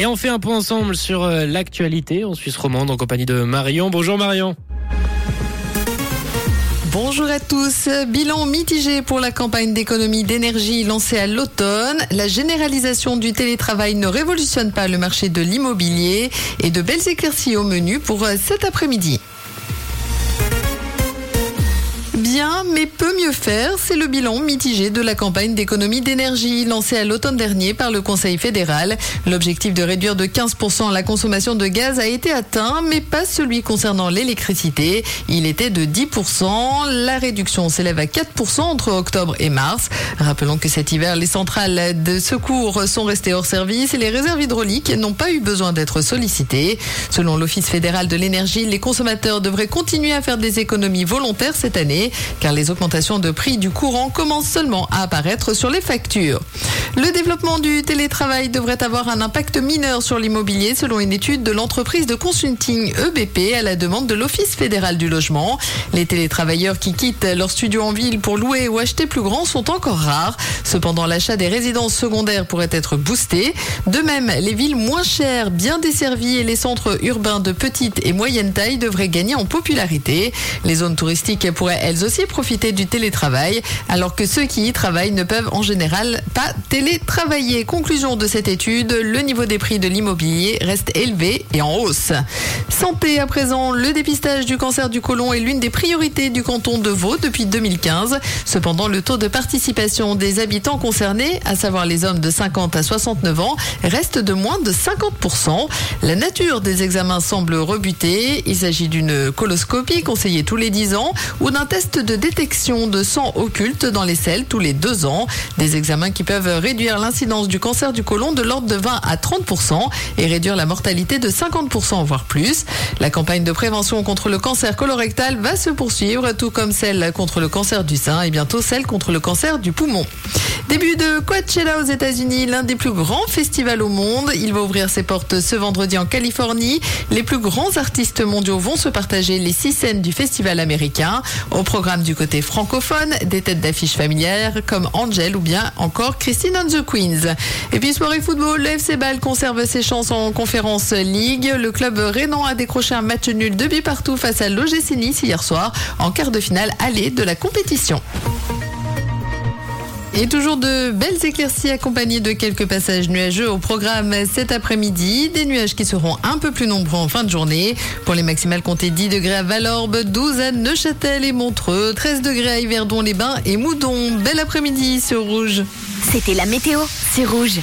Et on fait un point ensemble sur euh, l'actualité en Suisse romande en compagnie de Marion. Bonjour Marion. Bonjour à tous. Bilan mitigé pour la campagne d'économie d'énergie lancée à l'automne. La généralisation du télétravail ne révolutionne pas le marché de l'immobilier et de belles éclaircies au menu pour cet après-midi mais peut mieux faire. C'est le bilan mitigé de la campagne d'économie d'énergie lancée à l'automne dernier par le Conseil fédéral. L'objectif de réduire de 15% la consommation de gaz a été atteint, mais pas celui concernant l'électricité. Il était de 10%. La réduction s'élève à 4% entre octobre et mars. Rappelons que cet hiver, les centrales de secours sont restées hors service et les réserves hydrauliques n'ont pas eu besoin d'être sollicitées. Selon l'Office fédéral de l'énergie, les consommateurs devraient continuer à faire des économies volontaires cette année car les augmentations de prix du courant commencent seulement à apparaître sur les factures. Le développement du télétravail devrait avoir un impact mineur sur l'immobilier selon une étude de l'entreprise de consulting EBP à la demande de l'Office fédéral du logement. Les télétravailleurs qui quittent leur studio en ville pour louer ou acheter plus grand sont encore rares. Cependant, l'achat des résidences secondaires pourrait être boosté. De même, les villes moins chères, bien desservies et les centres urbains de petite et moyenne taille devraient gagner en popularité. Les zones touristiques pourraient elles aussi profiter du télétravail, alors que ceux qui y travaillent ne peuvent en général pas télétravailler. Conclusion de cette étude, le niveau des prix de l'immobilier reste élevé et en hausse. Santé à présent, le dépistage du cancer du côlon est l'une des priorités du canton de Vaud depuis 2015. Cependant, le taux de participation des habitants concernés, à savoir les hommes de 50 à 69 ans, reste de moins de 50%. La nature des examens semble rebutée. Il s'agit d'une coloscopie conseillée tous les 10 ans ou d'un test de détection de sang occulte dans les selles tous les deux ans. Des examens qui peuvent réduire l'incidence du cancer du côlon de l'ordre de 20 à 30% et réduire la mortalité de 50% voire plus. La campagne de prévention contre le cancer colorectal va se poursuivre, tout comme celle contre le cancer du sein et bientôt celle contre le cancer du poumon. Début de Coachella aux États-Unis, l'un des plus grands festivals au monde. Il va ouvrir ses portes ce vendredi en Californie. Les plus grands artistes mondiaux vont se partager les six scènes du festival américain. Au programme du côté francophone, des têtes d'affiches familières comme Angel ou bien encore Christine and the Queens. Et puis soirée football, le FC conserve ses chances en conférence League. Le club Rénan a décroché un match nul de but partout face à l'OGC Nice hier soir en quart de finale aller de la compétition. Et toujours de belles éclaircies accompagnées de quelques passages nuageux au programme cet après-midi. Des nuages qui seront un peu plus nombreux en fin de journée. Pour les maximales, comptez 10 degrés à Valorbe, 12 à Neuchâtel et Montreux, 13 degrés à Yverdon-les-Bains et Moudon. Bel après-midi sur Rouge. C'était la météo, c'est Rouge.